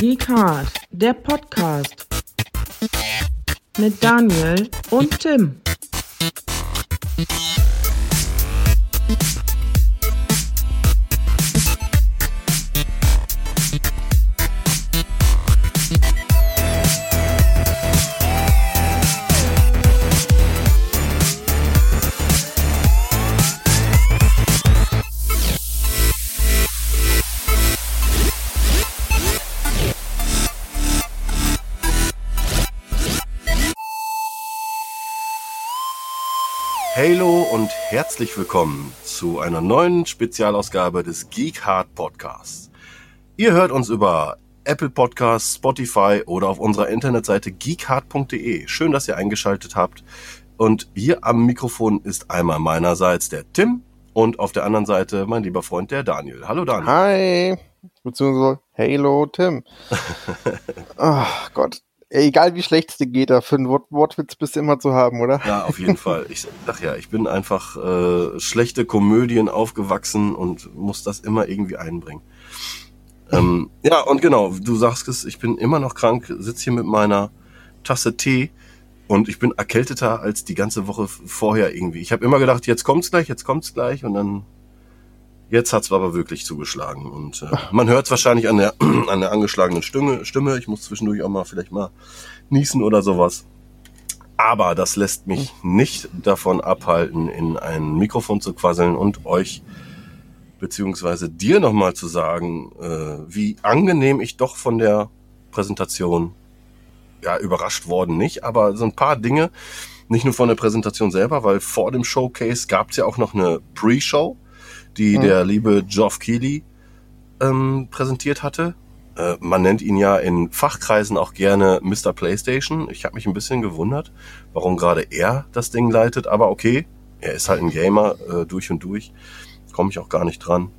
Geek Hard, der Podcast mit Daniel und Tim. Herzlich willkommen zu einer neuen Spezialausgabe des Geek Hard Podcasts. Ihr hört uns über Apple Podcasts, Spotify oder auf unserer Internetseite geekhard.de. Schön, dass ihr eingeschaltet habt. Und hier am Mikrofon ist einmal meinerseits der Tim und auf der anderen Seite mein lieber Freund der Daniel. Hallo Daniel. Hi, beziehungsweise Hallo Tim. Ach Gott, egal wie schlecht es dir geht, da für einen Wort Wortwitz bist du immer zu haben, oder? Ja, auf jeden Fall. Ich sag ja, ich bin einfach äh, schlechte Komödien aufgewachsen und muss das immer irgendwie einbringen. Ähm, ja, und genau, du sagst es, ich bin immer noch krank, sitze hier mit meiner Tasse Tee und ich bin erkälteter als die ganze Woche vorher irgendwie. Ich habe immer gedacht, jetzt kommt's gleich, jetzt kommt's gleich und dann Jetzt hat's aber wirklich zugeschlagen und äh, man hört wahrscheinlich an der an der angeschlagenen Stimme. Stimme. Ich muss zwischendurch auch mal vielleicht mal niesen oder sowas. Aber das lässt mich nicht davon abhalten, in ein Mikrofon zu quasseln und euch beziehungsweise dir nochmal zu sagen, äh, wie angenehm ich doch von der Präsentation ja überrascht worden nicht, aber so ein paar Dinge, nicht nur von der Präsentation selber, weil vor dem Showcase gab's ja auch noch eine Pre-Show die Mhm. der liebe Geoff Keighley ähm, präsentiert hatte. Äh, man nennt ihn ja in Fachkreisen auch gerne Mr. PlayStation. Ich habe mich ein bisschen gewundert, warum gerade er das Ding leitet, aber okay, er ist halt ein Gamer äh, durch und durch. Komme ich auch gar nicht dran.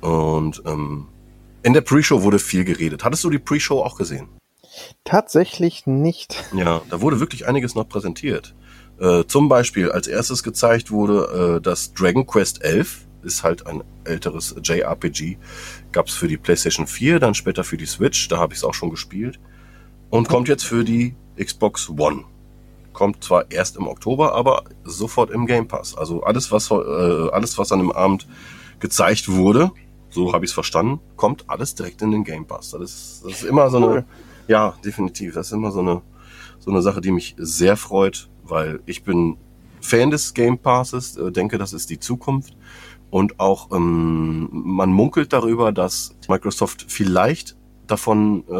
Und ähm, in der Pre-Show wurde viel geredet. Hattest du die Pre-Show auch gesehen? Tatsächlich nicht. Ja, da wurde wirklich einiges noch präsentiert. Äh, zum Beispiel als erstes gezeigt wurde äh, das Dragon Quest 11 ist halt ein älteres JRPG. Gab's für die PlayStation 4, dann später für die Switch, da habe ich es auch schon gespielt. Und kommt jetzt für die Xbox One. Kommt zwar erst im Oktober, aber sofort im Game Pass. Also alles, was, äh, alles, was an dem Abend gezeigt wurde, so habe ich es verstanden, kommt alles direkt in den Game Pass. Das ist, das ist immer so eine, Cool. ja, definitiv. Das ist immer so eine, so eine Sache, die mich sehr freut, weil ich bin Fan des Game Passes, äh, denke, das ist die Zukunft. Und auch ähm, man munkelt darüber, dass Microsoft vielleicht davon äh,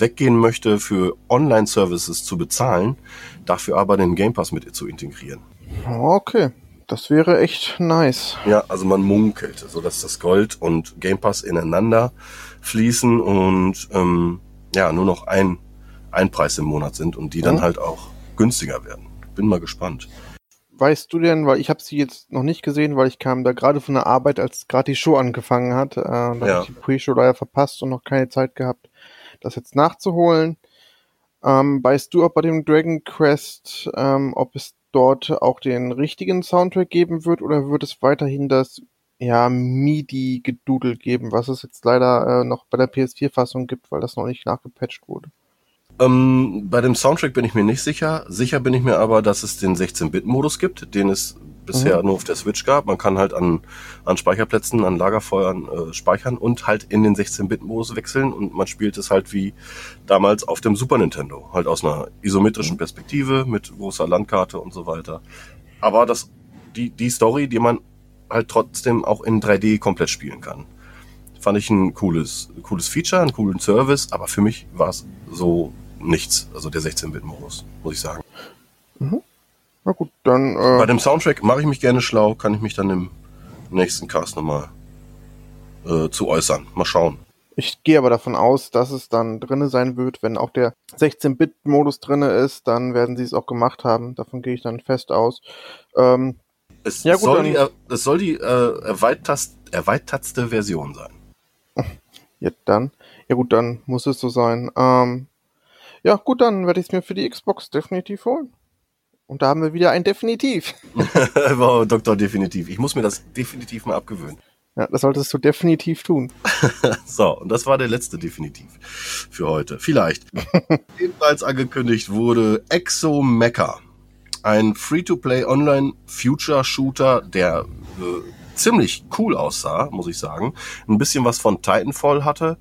weggehen möchte, für Online-Services zu bezahlen, dafür aber den Game Pass mit zu integrieren. Okay, das wäre echt nice. Ja, also man munkelt, so dass das Gold und Game Pass ineinander fließen und ähm, ja nur noch ein, ein Preis im Monat sind und die dann Mhm. halt auch günstiger werden. Bin mal gespannt. Weißt du denn, weil ich habe sie jetzt noch nicht gesehen, weil ich kam da gerade von der Arbeit, als gerade die Show angefangen hat. Äh, da Ja. habe ich die Pre-Show leider verpasst und noch keine Zeit gehabt, das jetzt nachzuholen. Ähm, weißt du, ob bei dem Dragon Quest, ähm, ob es dort auch den richtigen Soundtrack geben wird oder wird es weiterhin das ja, MIDI-Gedudel geben, was es jetzt leider äh, noch bei der PS4-Fassung gibt, weil das noch nicht nachgepatcht wurde? Ähm, bei dem Soundtrack bin ich mir nicht sicher. Sicher bin ich mir aber, dass es den 16-Bit-Modus gibt, den es bisher nur auf der Switch gab. Man kann halt an, an Speicherplätzen, an Lagerfeuern äh, speichern und halt in den 16-Bit-Modus wechseln und man spielt es halt wie damals auf dem Super Nintendo. Halt aus einer isometrischen Perspektive mit großer Landkarte und so weiter. Aber das, die, die Story, die man halt trotzdem auch in 3D komplett spielen kann. Fand ich ein cooles, cooles Feature, einen coolen Service, aber für mich war es so nichts, also der 16-Bit-Modus, muss ich sagen. Na gut, dann Bei äh, dem Soundtrack mache ich mich gerne schlau, kann ich mich dann im nächsten Cast nochmal äh, zu äußern. Mal schauen. ich gehe aber davon aus, dass es dann drinne sein wird, wenn auch der 16-Bit-Modus drinne ist, dann werden sie es auch gemacht haben. Davon gehe ich dann fest aus. Ähm, Es Ja, gut, soll die, er- es soll die äh, erweitertst, erweitertste Version sein. ja, dann. Ja gut, dann muss es so sein. Ähm, ja gut, dann werde ich es mir für die Xbox definitiv holen. Und da haben wir wieder ein Definitiv. wow, Doktor, definitiv. Ich muss mir das definitiv mal abgewöhnen. Ja, das solltest du definitiv tun. so, und das war der letzte definitiv für heute. Vielleicht. Ebenfalls angekündigt wurde Exo Mecha. Ein Free-to-Play Online Future Shooter, der äh, ziemlich cool aussah, muss ich sagen. Ein bisschen was von Titanfall hatte,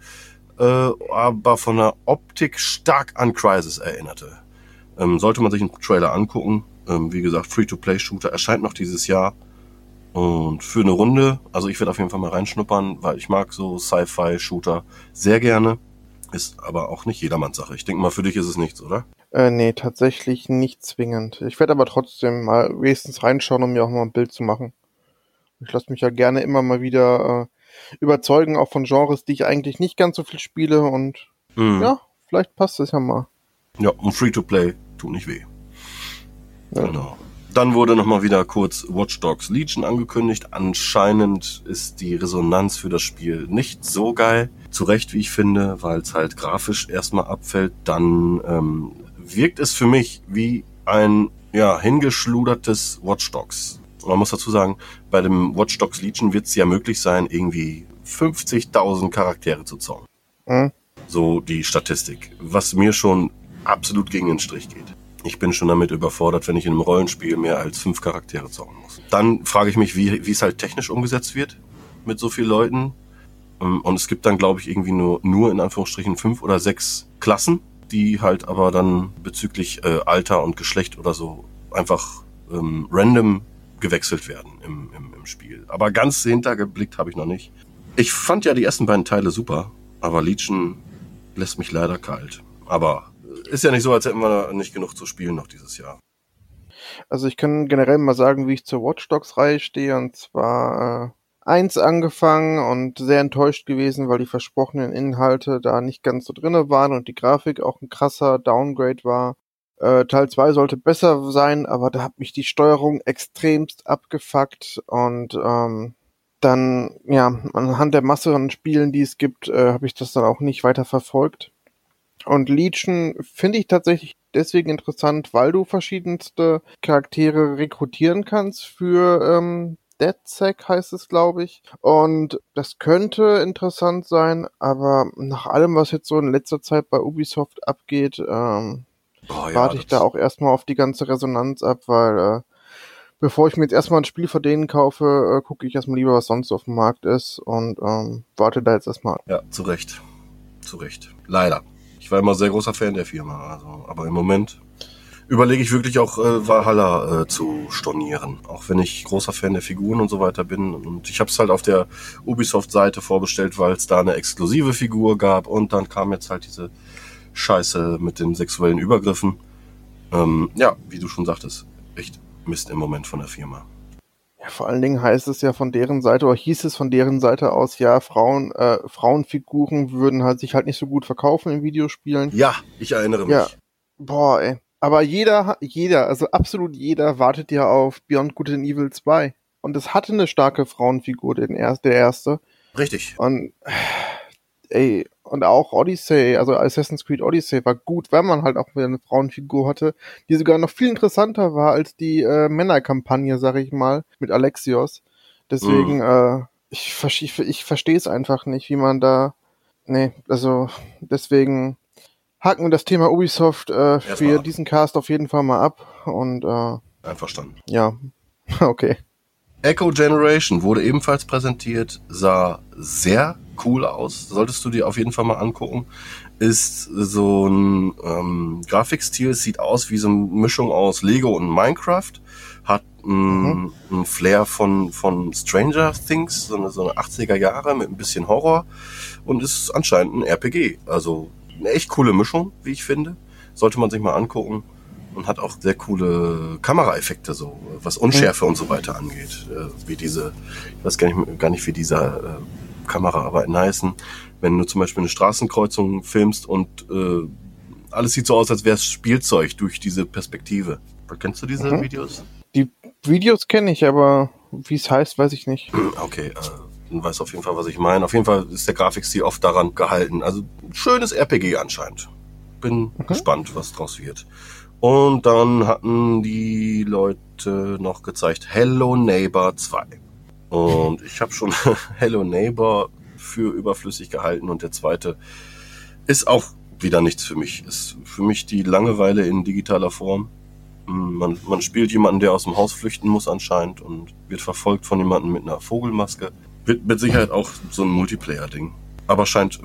äh, aber von der Optik stark an Crisis erinnerte. Ähm, sollte man sich einen Trailer angucken. Ähm, wie gesagt, Free-to-Play Shooter erscheint noch dieses Jahr. Und für eine Runde, also ich werde auf jeden Fall mal reinschnuppern, weil ich mag so Sci-Fi-Shooter sehr gerne. Ist aber auch nicht jedermanns Sache. Ich denke mal, für dich ist es nichts, oder? Äh, nee, tatsächlich nicht zwingend. Ich werde aber trotzdem mal wenigstens reinschauen, um mir auch mal ein Bild zu machen. Ich lasse mich ja gerne immer mal wieder äh, überzeugen, auch von Genres, die ich eigentlich nicht ganz so viel spiele und mhm. ja, vielleicht passt es ja mal. Ja, und Free-to-Play tut nicht weh. Ja. Genau. Dann wurde nochmal wieder kurz Watch Dogs Legion angekündigt. Anscheinend ist die Resonanz für das Spiel nicht so geil. Zu Recht, wie ich finde, weil es halt grafisch erstmal abfällt. Dann ähm, wirkt es für mich wie ein ja, hingeschludertes Watch Dogs. Man muss dazu sagen, bei dem Watch Dogs Legion wird es ja möglich sein, irgendwie 50.000 Charaktere zu zocken. Mhm. So die Statistik. Was mir schon absolut gegen den Strich geht. Ich bin schon damit überfordert, wenn ich in einem Rollenspiel mehr als fünf Charaktere zocken muss. Dann frage ich mich, wie, wie es halt technisch umgesetzt wird mit so vielen Leuten. Ähm, und es gibt dann, glaube ich, irgendwie nur, nur in Anführungsstrichen fünf oder sechs Klassen, die halt aber dann bezüglich äh, Alter und Geschlecht oder so einfach ähm, random gewechselt werden im, im, im Spiel. Aber ganz hintergeblickt habe ich noch nicht. Ich fand ja die ersten beiden Teile super, aber Legion lässt mich leider kalt. Aber ist ja nicht so, als hätten wir nicht genug zu spielen noch dieses Jahr. Also ich kann generell mal sagen, wie ich zur Watch Dogs Reihe stehe und zwar äh, eins angefangen und sehr enttäuscht gewesen, weil die versprochenen Inhalte da nicht ganz so drinne waren und die Grafik auch ein krasser Downgrade war. Äh, Teil 2 sollte besser sein, aber da hat mich die Steuerung extremst abgefuckt und ähm, dann, ja, anhand der Masse an Spielen, die es gibt, äh, habe ich das dann auch nicht weiter verfolgt. Und Legion finde ich tatsächlich deswegen interessant, weil du verschiedenste Charaktere rekrutieren kannst für ähm, DeadSec heißt es, glaube ich. Und das könnte interessant sein, aber nach allem, was jetzt so in letzter Zeit bei Ubisoft abgeht, ähm, oh, ja, warte ich da auch erstmal auf die ganze Resonanz ab, weil äh, bevor ich mir jetzt erstmal ein Spiel von denen kaufe, äh, gucke ich erstmal lieber, was sonst auf dem Markt ist und ähm, warte da jetzt erstmal. Ja, zu Recht. Zu Recht. Leider. Ich war immer sehr großer Fan der Firma, also, aber im Moment überlege ich wirklich auch äh, Valhalla äh, zu stornieren, auch wenn ich großer Fan der Figuren und so weiter bin. Und ich habe es halt auf der Ubisoft-Seite vorbestellt, weil es da eine exklusive Figur gab und dann kam jetzt halt diese Scheiße mit den sexuellen Übergriffen. Ähm, ja, wie du schon sagtest, echt Mist im Moment von der Firma. Ja, vor allen Dingen heißt es ja von deren Seite oder hieß es von deren Seite aus, ja, Frauen, äh, Frauenfiguren würden halt sich halt nicht so gut verkaufen in Videospielen. Ja, ich erinnere mich. Ja. Boah, ey. Aber jeder, jeder, also absolut jeder wartet ja auf Beyond Good and Evil 2. Und es hatte eine starke Frauenfigur, den er der erste. Richtig. Und ey, und auch Odyssey, also Assassin's Creed Odyssey war gut, weil man halt auch wieder eine Frauenfigur hatte, die sogar noch viel interessanter war als die äh, Männerkampagne, sag ich mal, mit Alexios. Deswegen, mhm. äh, ich, ich, ich verstehe es einfach nicht, wie man da. Nee, also deswegen hacken wir das Thema Ubisoft äh, für diesen Cast auf jeden Fall mal ab und äh, Einverstanden. Ja, okay. Echo Generation wurde ebenfalls präsentiert, sah sehr cool aus. Solltest du dir auf jeden Fall mal angucken. Ist so ein ähm, Grafikstil, sieht aus wie so eine Mischung aus Lego und Minecraft. Hat ein, mhm. Flair von, von Stranger Things, so eine, so eine 80er Jahre mit ein bisschen Horror. Und ist anscheinend ein RPG. Also eine echt coole Mischung, wie ich finde. Sollte man sich mal angucken und hat auch sehr coole Kameraeffekte, so was Unschärfe mhm. und so weiter angeht. Äh, wie diese, ich weiß gar nicht, gar nicht wie dieser äh, Kameraarbeiten heißen. Wenn du zum Beispiel eine Straßenkreuzung filmst und äh, alles sieht so aus, als wäre es Spielzeug durch diese Perspektive. Kennst du diese mhm. Videos? Die Videos kenne ich, aber wie es heißt, weiß ich nicht. Okay, äh, du weißt auf jeden Fall, was ich meine. Auf jeden Fall ist der Grafikstil oft daran gehalten. Also schönes RPG anscheinend. Bin mhm. gespannt, was draus wird. Und dann hatten die Leute noch gezeigt Hello Neighbor 2. Und ich habe schon Hello Neighbor für überflüssig gehalten und der zweite ist auch wieder nichts für mich. Ist für mich die Langeweile in digitaler Form. Man, man spielt jemanden, der aus dem Haus flüchten muss anscheinend und wird verfolgt von jemandem mit einer Vogelmaske. Wird mit Sicherheit auch so ein Multiplayer-Ding. Aber scheint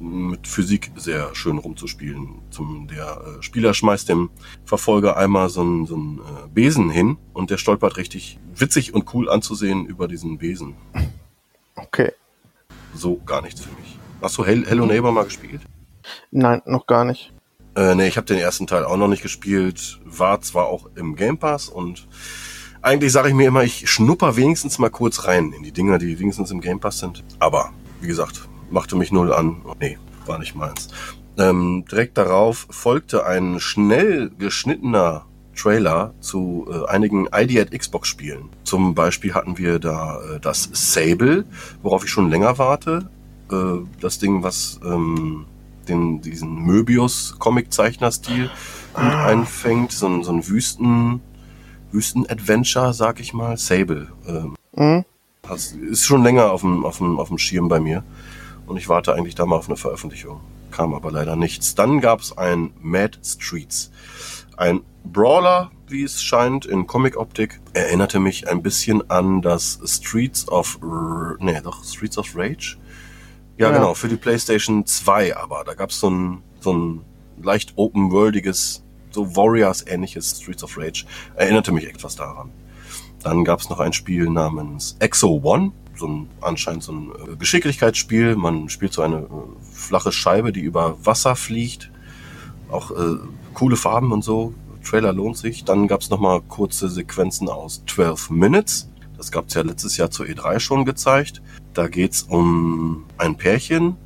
mit Physik sehr schön rumzuspielen. Zum, der äh, Spieler schmeißt dem Verfolger einmal so einen, so einen äh, Besen hin und der stolpert richtig witzig und cool anzusehen über diesen Besen. Okay. So gar nichts für mich. Hast du Hello Neighbor mal gespielt? Nein, noch gar nicht. Äh, nee, ich habe den ersten Teil auch noch nicht gespielt. War zwar auch im Game Pass und eigentlich sage ich mir immer, ich schnupper wenigstens mal kurz rein in die Dinger, die wenigstens im Game Pass sind. Aber, wie gesagt, machte mich null an. Nee, war nicht meins. Ähm, direkt darauf folgte ein schnell geschnittener Trailer zu äh, einigen ID at Xbox Spielen. Zum Beispiel hatten wir da äh, das Sable, worauf ich schon länger warte. Äh, das Ding, was ähm, den, diesen Möbius-Comic-Zeichner-Stil ah. einfängt. So ein, so ein Wüsten, Wüsten-Adventure, sag ich mal. Sable. Ähm, mhm. das ist schon länger auf dem, auf, dem, auf dem Schirm bei mir. Und ich warte eigentlich da mal auf eine Veröffentlichung. Kam aber leider nichts. Dann gab es ein Mad Streets. Ein Brawler, wie es scheint, in Comic-Optik. Erinnerte mich ein bisschen an das Streets of... R nee, doch, Streets of Rage? Ja, ja, genau, für die PlayStation 2 aber. Da gab es so ein, so ein leicht open-worldiges, so Warriors-ähnliches Streets of Rage. Erinnerte mich etwas daran. Dann gab es noch ein Spiel namens Exo One, so ein anscheinend so ein äh, Geschicklichkeitsspiel. Man spielt so eine äh, flache Scheibe, die über Wasser fliegt. Auch äh, coole Farben und so. Trailer lohnt sich. Dann gab es nochmal kurze Sequenzen aus 12 Minutes. Das gab es ja letztes Jahr zur E3 schon gezeigt. Da geht's um ein Pärchen.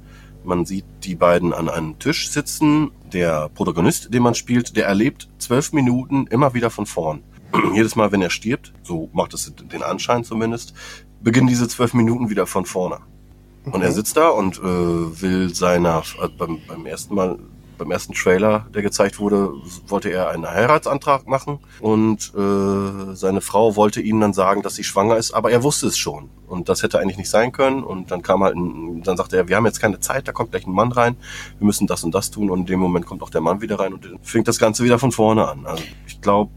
Man sieht die beiden an einem Tisch sitzen. Der Protagonist, den man spielt, der erlebt zwölf Minuten immer wieder von vorn. Jedes Mal, wenn er stirbt, so macht es den Anschein zumindest, beginnen diese zwölf Minuten wieder von vorne. Und er sitzt da und äh, will seiner, äh, beim, beim ersten Mal beim ersten Trailer, der gezeigt wurde, wollte er einen Heiratsantrag machen und äh, seine Frau wollte ihm dann sagen, dass sie schwanger ist, aber er wusste es schon und das hätte eigentlich nicht sein können und dann kam halt, ein, dann sagte er, wir haben jetzt keine Zeit, da kommt gleich ein Mann rein, wir müssen das und das tun und in dem Moment kommt auch der Mann wieder rein und fängt das Ganze wieder von vorne an. Also ich glaube,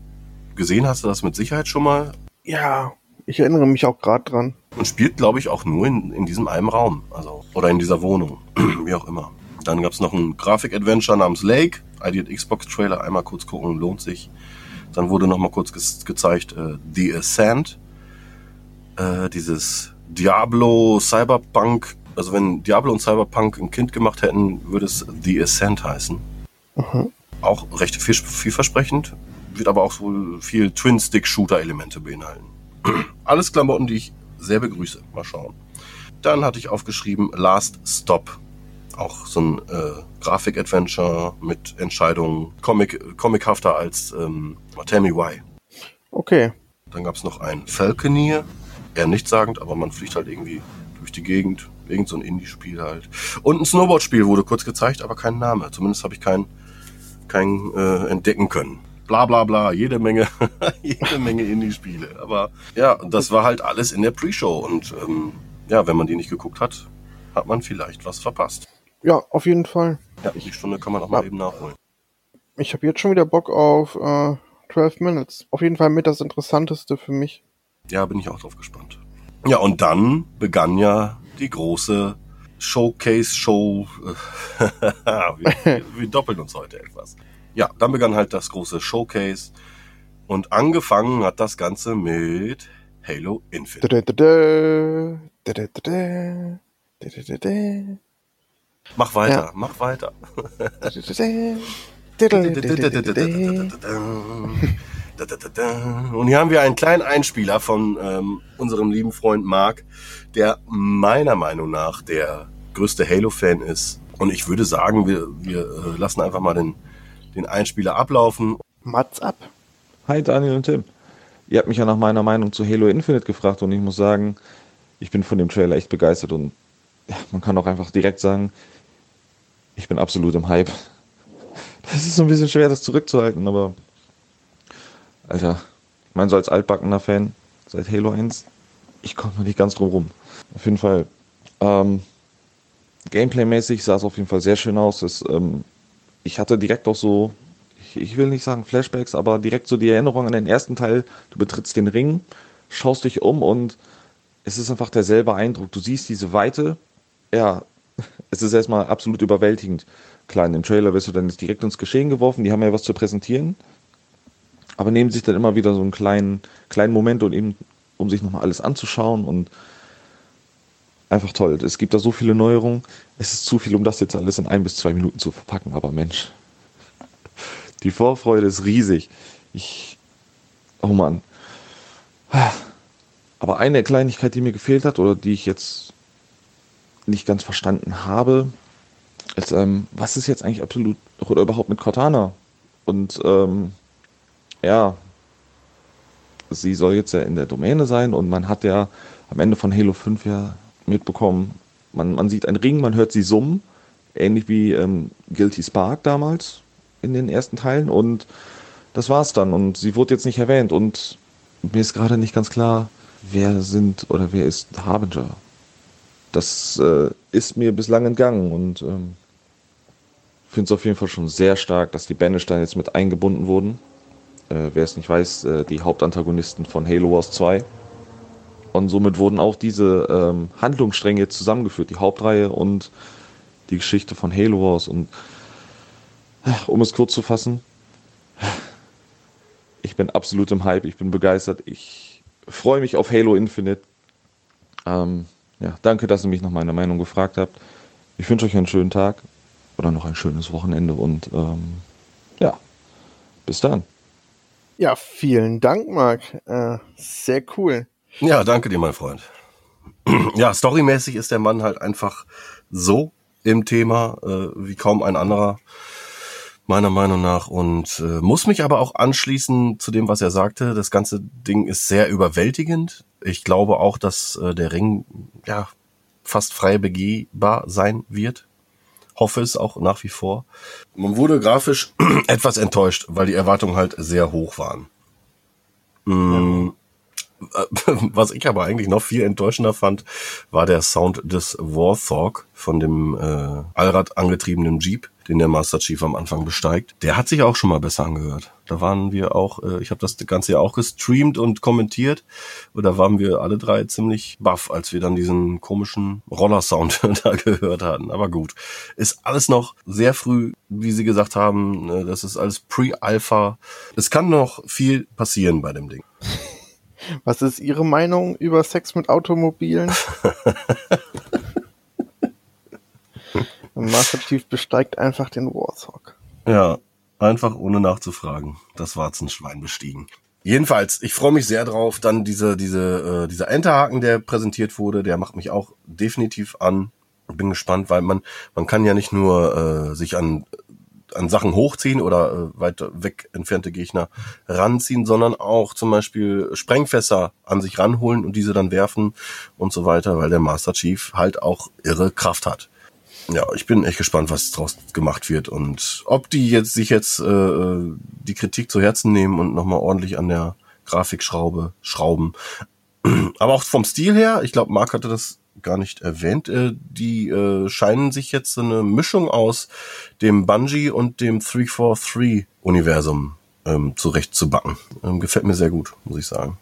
gesehen hast du das mit Sicherheit schon mal. Ja, ich erinnere mich auch gerade dran. Und spielt, glaube ich, auch nur in, in diesem einen Raum, also oder in dieser Wohnung, wie auch immer. Dann gab es noch ein Grafik-Adventure namens Lake. ID Xbox-Trailer, einmal kurz gucken, lohnt sich. Dann wurde noch mal kurz ge gezeigt äh, The Ascent. Äh, dieses Diablo Cyberpunk. Also wenn Diablo und Cyberpunk ein Kind gemacht hätten, würde es The Ascent heißen. Mhm. Auch recht viel, vielversprechend. Wird aber auch wohl viel Twin-Stick-Shooter-Elemente beinhalten. Alles Klamotten, die ich sehr begrüße. Mal schauen. Dann hatte ich aufgeschrieben Last Stop auch so ein äh, Grafik-Adventure mit Entscheidungen, Comic, comichafter als ähm, Tell Me Why. Okay. Dann gab es noch ein Falconeer, eher nichtssagend, aber man fliegt halt irgendwie durch die Gegend. Irgend so ein Indie-Spiel halt. Und ein Snowboard-Spiel wurde kurz gezeigt, aber kein Name. Zumindest habe ich keinen kein, äh, entdecken können. Bla bla bla, jede Menge, jede Menge Indie-Spiele. Aber ja, das war halt alles in der Pre-Show. Und ähm, ja, wenn man die nicht geguckt hat, hat man vielleicht was verpasst. Ja, auf jeden Fall. Ja, die Stunde kann man auch mal eben nachholen. Ich habe jetzt schon wieder Bock auf äh, 12 Minutes. Auf jeden Fall mit das Interessanteste für mich. Ja, bin ich auch drauf gespannt. Ja, und dann begann ja die große Showcase-Show. wir, wir doppeln uns heute etwas. Ja, dann begann halt das große Showcase. Und angefangen hat das Ganze mit Halo Infinite. Mach weiter, ja. mach weiter. Und hier haben wir einen kleinen Einspieler von ähm, unserem lieben Freund Mark, der meiner Meinung nach der größte Halo-Fan ist. Und ich würde sagen, wir, wir äh, lassen einfach mal den, den Einspieler ablaufen. Mats ab. Hi Daniel und Tim. Ihr habt mich ja nach meiner Meinung zu Halo Infinite gefragt und ich muss sagen, ich bin von dem Trailer echt begeistert und man kann auch einfach direkt sagen, ich bin absolut im Hype. Das ist so ein bisschen schwer, das zurückzuhalten, aber Alter, ich meine, so als altbackener Fan seit Halo 1, ich konnte nicht ganz drum rum. Auf jeden Fall. Ähm, Gameplay-mäßig sah es auf jeden Fall sehr schön aus. Es, ähm, ich hatte direkt auch so, ich, ich, will nicht sagen Flashbacks, aber direkt so die Erinnerung an den ersten Teil. Du betrittst den Ring, schaust dich um und es ist einfach derselbe Eindruck. Du siehst diese Weite. Ja, es ist erstmal absolut überwältigend. Klar, in dem Trailer wirst du dann jetzt direkt ins Geschehen geworfen. Die haben ja was zu präsentieren. Aber nehmen sich dann immer wieder so einen kleinen, kleinen Moment und eben, um sich nochmal alles anzuschauen und einfach toll. Es gibt da so viele Neuerungen. Es ist zu viel, um das jetzt alles in ein bis zwei Minuten zu verpacken, aber Mensch. Die Vorfreude ist riesig. Ich. Oh Mann. Aber eine Kleinigkeit, die mir gefehlt hat oder die ich jetzt nicht ganz verstanden habe, ist, ähm, was ist jetzt eigentlich absolut oder überhaupt mit Cortana? Und ähm, ja, sie soll jetzt ja in der Domäne sein und man hat ja am Ende von Halo 5 ja mitbekommen. Man, man sieht einen Ring, man hört sie summen, ähnlich wie ähm, Guilty Spark damals in den ersten Teilen und das war's dann und sie wurde jetzt nicht erwähnt und mir ist gerade nicht ganz klar, wer sind oder wer ist Harbinger. Das äh, ist mir bislang entgangen und ähm, finde es auf jeden Fall schon sehr stark, dass die Banishstein jetzt mit eingebunden wurden. Äh, wer es nicht weiß, äh, die Hauptantagonisten von Halo Wars 2 und somit wurden auch diese ähm, Handlungsstränge zusammengeführt, die Hauptreihe und die Geschichte von Halo Wars. Und äh, um es kurz zu fassen, ich bin absolut im Hype, ich bin begeistert, ich freue mich auf Halo Infinite. Ähm, ja, danke, dass ihr mich nach meiner Meinung gefragt habt. Ich wünsche euch einen schönen Tag oder noch ein schönes Wochenende und ähm, ja, bis dann. Ja, vielen Dank, Marc. Äh, sehr cool. Ja, danke dir, mein Freund. ja, storymäßig ist der Mann halt einfach so im Thema äh, wie kaum ein anderer, meiner Meinung nach. Und äh, muss mich aber auch anschließen zu dem, was er sagte. Das ganze Ding ist sehr überwältigend. Ich glaube auch, dass äh, der Ring ja fast frei begehbar sein wird. Hoffe es auch nach wie vor. Man wurde grafisch etwas enttäuscht, weil die Erwartungen halt sehr hoch waren. Mm, Was ich aber eigentlich noch viel enttäuschender fand, war der Sound des Warthog von dem äh, Allrad angetriebenen Jeep, den der Master Chief am Anfang besteigt. Der hat sich auch schon mal besser angehört. Da waren wir auch, äh, ich habe das Ganze ja auch gestreamt und kommentiert. Und da waren wir alle drei ziemlich baff, als wir dann diesen komischen Roller-Sound da gehört hatten. Aber gut, ist alles noch sehr früh, wie Sie gesagt haben. Äh, das ist alles Pre-Alpha. Es kann noch viel passieren bei dem Ding. Was ist Ihre Meinung über Sex mit Automobilen? Master Chief besteigt einfach den Warthog. Ja, einfach ohne nachzufragen. Das Warzenschwein bestiegen. Jedenfalls, ich freue mich sehr drauf. Dann diese, diese, äh, dieser Enterhaken, der präsentiert wurde, der macht mich auch definitiv an. Bin gespannt, weil man, man kann ja nicht nur äh, sich an an Sachen hochziehen oder äh, weiter weg entfernte Gegner ranziehen, sondern auch zum Beispiel Sprengfässer an sich ranholen und diese dann werfen und so weiter, weil der Master Chief halt auch irre Kraft hat. Ja, ich bin echt gespannt, was draus gemacht wird und ob die jetzt sich jetzt äh, die Kritik zu Herzen nehmen und nochmal ordentlich an der Grafikschraube schrauben. Aber auch vom Stil her, ich glaube, Mark hatte das gar nicht erwähnt. Äh, die äh, scheinen sich jetzt so eine Mischung aus dem Bungie und dem 343-Universum ähm, zurechtzubacken. Ähm, gefällt mir sehr gut, muss ich sagen.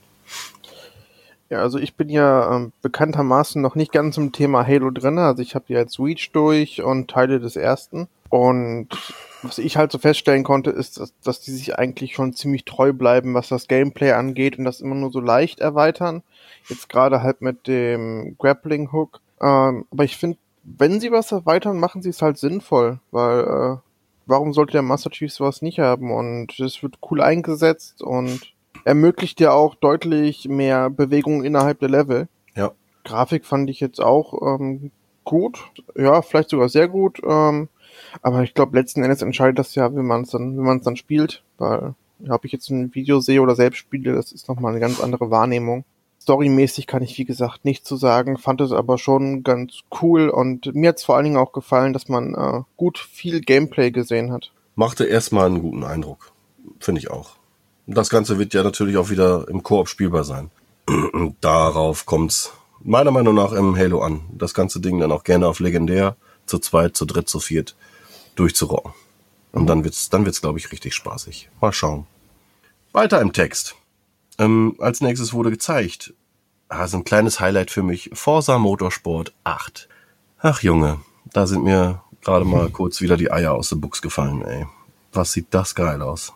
Ja, also ich bin ja ähm, bekanntermaßen noch nicht ganz im Thema Halo drin. Also ich habe ja jetzt Reach durch und Teile des ersten. Und was ich halt so feststellen konnte, ist, dass, dass die sich eigentlich schon ziemlich treu bleiben, was das Gameplay angeht und das immer nur so leicht erweitern. Jetzt gerade halt mit dem Grappling Hook. Ähm, aber ich finde, wenn sie was erweitern, machen sie es halt sinnvoll, weil äh, warum sollte der Master Chief sowas nicht haben? Und es wird cool eingesetzt und ermöglicht ja auch deutlich mehr Bewegung innerhalb der Level. Ja. Grafik fand ich jetzt auch ähm, gut, ja, vielleicht sogar sehr gut. Ähm, aber ich glaube, letzten Endes entscheidet das ja, wie man es dann, wie man es dann spielt, weil ob ich jetzt ein Video sehe oder selbst spiele, das ist nochmal eine ganz andere Wahrnehmung. Storymäßig kann ich, wie gesagt, nicht zu sagen, fand es aber schon ganz cool und mir hat es vor allen Dingen auch gefallen, dass man äh, gut viel Gameplay gesehen hat. Machte erstmal einen guten Eindruck. Finde ich auch. Das Ganze wird ja natürlich auch wieder im Koop spielbar sein. Darauf kommt's meiner Meinung nach im Halo an. Das ganze Ding dann auch gerne auf legendär, zu zweit, zu dritt, zu viert durchzurocken. Und dann wird's, dann wird's, glaube ich, richtig spaßig. Mal schauen. Weiter im Text. Ähm, als nächstes wurde gezeigt, also ein kleines Highlight für mich, Forza Motorsport 8. Ach Junge, da sind mir gerade mal kurz wieder die Eier aus der Buchs gefallen, ey. Was sieht das geil aus.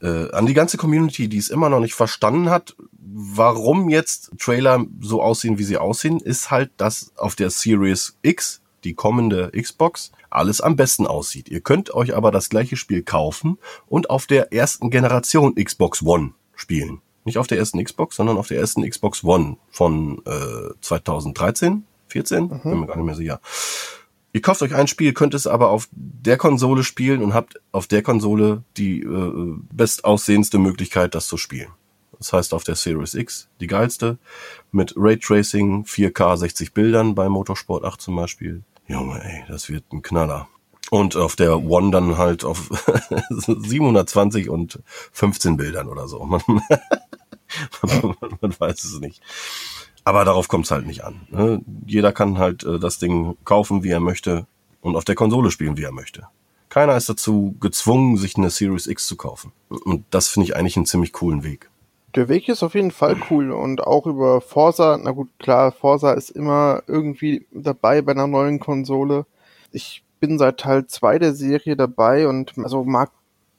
Äh, an die ganze Community, die es immer noch nicht verstanden hat, warum jetzt Trailer so aussehen, wie sie aussehen, ist halt, dass auf der Series X, die kommende Xbox, alles am besten aussieht. Ihr könnt euch aber das gleiche Spiel kaufen und auf der ersten Generation Xbox One spielen. Nicht auf der ersten Xbox, sondern auf der ersten Xbox One von äh, 2013, 14, mhm. bin mir gar nicht mehr sicher. Ihr kauft euch ein Spiel, könnt es aber auf der Konsole spielen und habt auf der Konsole die äh, bestaussehendste Möglichkeit, das zu spielen. Das heißt auf der Series X die geilste mit Raytracing, 4K 60 Bildern bei Motorsport 8 zum Beispiel. Junge, ey, das wird ein Knaller. Und auf der One dann halt auf 720 und 15 Bildern oder so. Man, man, man weiß es nicht. Aber darauf kommt es halt nicht an. Ne? Jeder kann halt äh, das Ding kaufen, wie er möchte und auf der Konsole spielen, wie er möchte. Keiner ist dazu gezwungen, sich eine Series X zu kaufen. Und das finde ich eigentlich einen ziemlich coolen Weg. Der Weg ist auf jeden Fall cool und auch über Forza, na gut, klar, Forza ist immer irgendwie dabei bei einer neuen Konsole. Ich bin seit Teil 2 der Serie dabei und also mag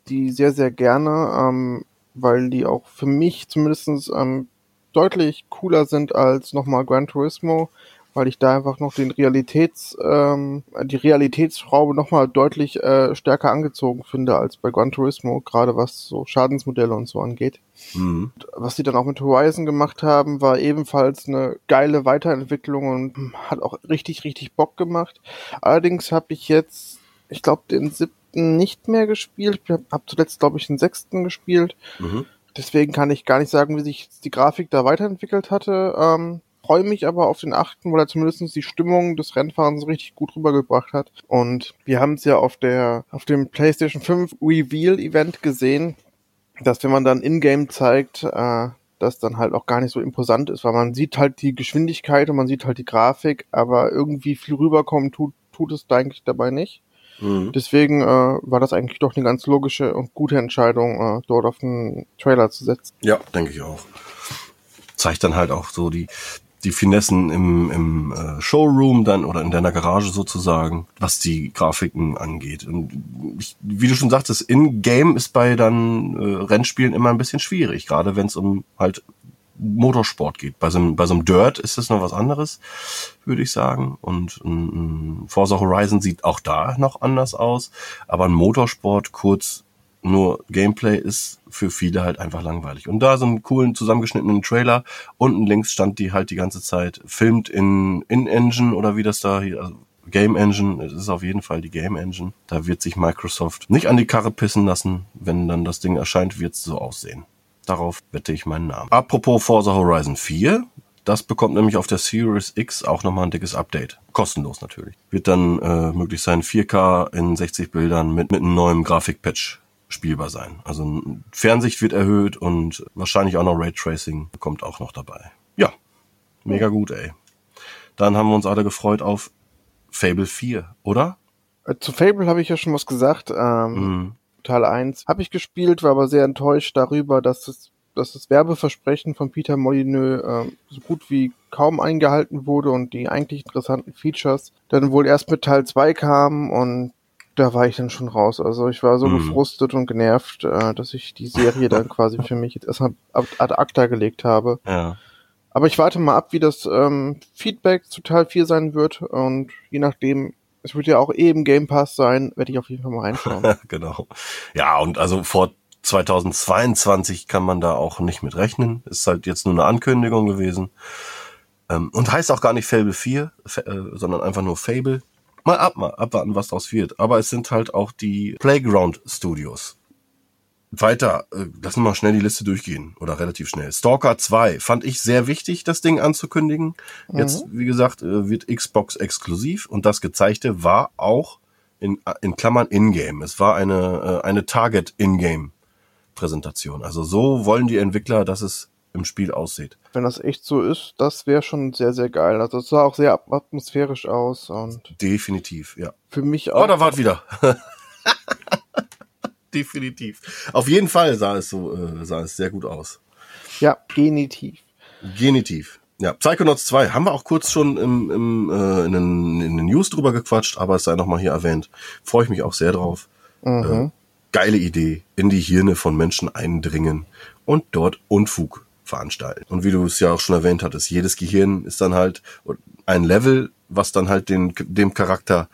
die sehr, sehr gerne, ähm, weil die auch für mich zumindestens ähm, deutlich cooler sind als nochmal Gran Turismo, weil ich da einfach noch den Realitäts, ähm, die Realitätsschraube nochmal deutlich äh, stärker angezogen finde als bei Gran Turismo, gerade was so Schadensmodelle und so angeht. Mhm. Was die dann auch mit Horizon gemacht haben, war ebenfalls eine geile Weiterentwicklung und hat auch richtig, richtig Bock gemacht. Allerdings habe ich jetzt, ich glaube, den siebten nicht mehr gespielt. Ich habe zuletzt, glaube ich, den sechsten gespielt. Mhm. Deswegen kann ich gar nicht sagen, wie sich die Grafik da weiterentwickelt hatte. Ähm, freue mich aber auf den achten, weil er zumindest die Stimmung des Rennfahrens richtig gut rübergebracht hat. Und wir haben es ja auf der auf dem PlayStation 5 Reveal Event gesehen, dass wenn man dann in-game zeigt, äh, das dann halt auch gar nicht so imposant ist, weil man sieht halt die Geschwindigkeit und man sieht halt die Grafik, aber irgendwie viel rüberkommen tut, tut es da eigentlich dabei nicht. Mhm. Deswegen äh, war das eigentlich doch eine ganz logische und gute Entscheidung, äh, dort auf einen Trailer zu setzen. Ja, denke ich auch. Zeigt dann halt auch so die, die Finessen im, im äh, Showroom dann oder in deiner Garage sozusagen, was die Grafiken angeht. Und ich, wie du schon sagtest, in-game ist bei dann äh, Rennspielen immer ein bisschen schwierig, gerade wenn es um halt Motorsport geht. Bei so, einem, bei so einem Dirt ist das noch was anderes, würde ich sagen. Und ein, ein Forza Horizon sieht auch da noch anders aus. Aber ein Motorsport kurz nur Gameplay ist für viele halt einfach langweilig. Und da so einen coolen zusammengeschnittenen Trailer. Unten links stand die halt die ganze Zeit filmt in In-Engine oder wie das da hier, also Game Engine, es ist auf jeden Fall die Game Engine. Da wird sich Microsoft nicht an die Karre pissen lassen. Wenn dann das Ding erscheint, wird es so aussehen. Darauf wette ich meinen Namen. Apropos Forza Horizon 4, das bekommt nämlich auf der Series X auch nochmal ein dickes Update. Kostenlos natürlich. Wird dann äh, möglich sein, 4K in 60 Bildern mit, mit einem neuen Grafikpatch spielbar sein. Also Fernsicht wird erhöht und wahrscheinlich auch noch Raytracing kommt auch noch dabei. Ja, mega gut, ey. Dann haben wir uns alle gefreut auf Fable 4, oder? Äh, zu Fable habe ich ja schon was gesagt. Ähm, mhm. Teil 1 habe ich gespielt, war aber sehr enttäuscht darüber, dass das, dass das Werbeversprechen von Peter Molyneux äh, so gut wie kaum eingehalten wurde und die eigentlich interessanten Features dann wohl erst mit Teil 2 kamen und da war ich dann schon raus. Also ich war so mhm. gefrustet und genervt, äh, dass ich die Serie dann quasi für mich jetzt erstmal ad acta gelegt habe. Ja. Aber ich warte mal ab, wie das ähm, Feedback zu Teil 4 sein wird und je nachdem, es wird ja auch eh im Game Pass sein, werde ich auf jeden Fall mal reinschauen. genau. Ja, und also vor 2022 kann man da auch nicht mit rechnen. Ist halt jetzt nur eine Ankündigung gewesen. Ähm, und heißt auch gar nicht Fable 4, äh, sondern einfach nur Fable. Mal ab, mal abwarten, was daraus wird. Aber es sind halt auch die Playground Studios. Weiter, äh, lassen wir mal schnell die Liste durchgehen. Oder relativ schnell. Stalker 2 fand ich sehr wichtig, das Ding anzukündigen. Mhm. Jetzt, wie gesagt, äh, wird Xbox exklusiv und das gezeigte war auch in, in Klammern in-game. Es war eine, äh, eine Target in-game Präsentation. Also so wollen die Entwickler, dass es im Spiel aussieht. Wenn das echt so ist, das wäre schon sehr, sehr geil. Also es sah auch sehr atmosphärisch aus und Definitiv, ja. für mich Oh, auch. da wart wieder. Definitiv. Auf jeden Fall sah es so, äh, sah es sehr gut aus. ja, genitiv. Genitiv. Ja, Psychonauts 2 haben wir auch kurz schon im, im, äh, in, den, in den News drüber gequatscht, aber es sei nochmal hier erwähnt. Freue ich mich auch sehr drauf. Mhm. Äh, geile Idee. In die Hirne von Menschen eindringen und dort Unfug veranstalten. Und wie du es ja auch schon erwähnt hattest, jedes Gehirn ist dann halt ein Level, was dann halt den, dem Charakter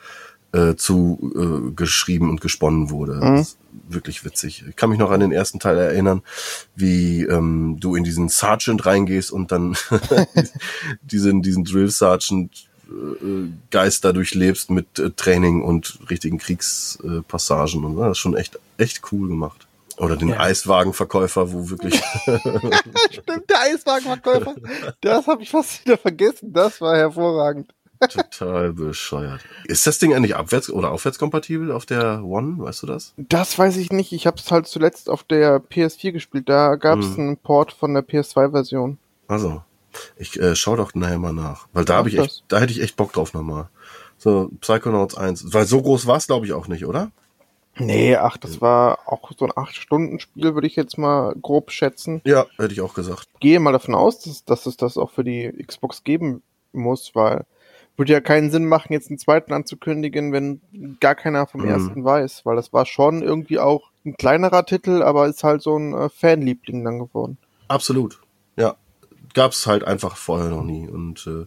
äh, zu äh, geschrieben und gesponnen wurde. Das ist wirklich witzig. Ich kann mich noch an den ersten Teil erinnern, wie ähm, du in diesen Sergeant reingehst und dann diesen, diesen Drill Sergeant äh, Geist dadurch lebst mit äh, Training und richtigen Kriegspassagen und das ist schon echt echt cool gemacht. Oder den Ja. Eiswagenverkäufer, wo wirklich Stimmt, der Eiswagenverkäufer. Das habe ich fast wieder vergessen. Das war hervorragend. total bescheuert. Ist das Ding eigentlich abwärts oder aufwärtskompatibel auf der One? Weißt du das? Das weiß ich nicht. Ich habe es halt zuletzt auf der PS4 gespielt. Da gab es Mhm. einen Port von der PS2-Version. Also, ich äh, schau doch nachher mal nach, weil da habe ich echt, da hätte ich echt Bock drauf nochmal. So Psychonauts 1, weil so groß war es glaube ich auch nicht, oder? Nee, ach, das war auch so ein 8-Stunden-Spiel, würde ich jetzt mal grob schätzen. Ja, hätte ich auch gesagt. Gehe mal davon aus, dass, dass es das auch für die Xbox geben muss, weil würde ja keinen Sinn machen, jetzt einen zweiten anzukündigen, wenn gar keiner vom Mhm. ersten weiß, weil das war schon irgendwie auch ein kleinerer Titel, aber ist halt so ein äh, Fanliebling dann geworden. Absolut. Ja. Gab's halt einfach vorher noch nie. Und äh,